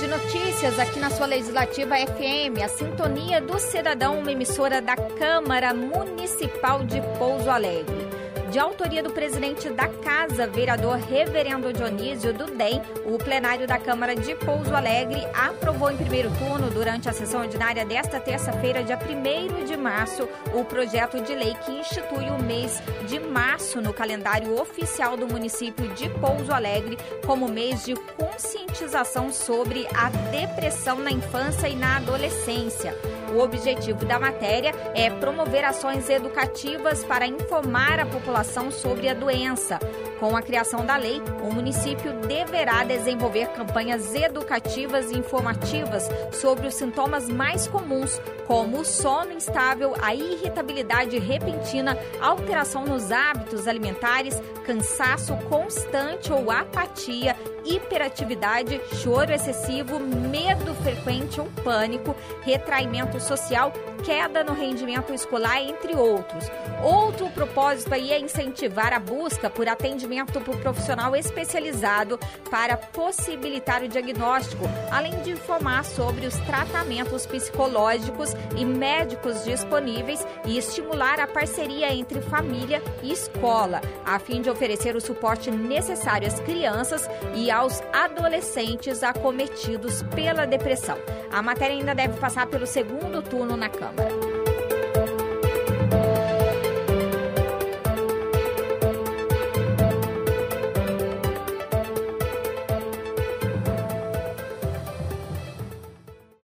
notícias aqui na sua Legislativa FM, a Sintonia do Cidadão, uma emissora da Câmara Municipal de Pouso Alegre. De autoria do presidente da Casa, vereador Reverendo Dionísio do DEM, o plenário da Câmara de Pouso Alegre aprovou em primeiro turno, durante a sessão ordinária desta terça-feira, dia 1 de março, o projeto de lei que institui o mês de março no calendário oficial do município de Pouso Alegre como mês de conscientização sobre a depressão na infância e na adolescência. O objetivo da matéria é promover ações educativas para informar a população sobre a doença. Com a criação da lei, o município deverá desenvolver campanhas educativas e informativas sobre os sintomas mais comuns, como o sono instável, a irritabilidade repentina, alteração nos hábitos alimentares, cansaço constante ou apatia, hiperatividade, choro excessivo, medo frequente ou pânico, retraimento social, queda no rendimento escolar, entre outros. Outro propósito aí é incentivar a busca por atendimento por profissional especializado para possibilitar o diagnóstico, além de informar sobre os tratamentos psicológicos e médicos disponíveis e estimular a parceria entre família e escola, a fim de oferecer o suporte necessário às crianças e aos adolescentes acometidos pela depressão. A matéria ainda deve passar pelo segundo turno na Câmara.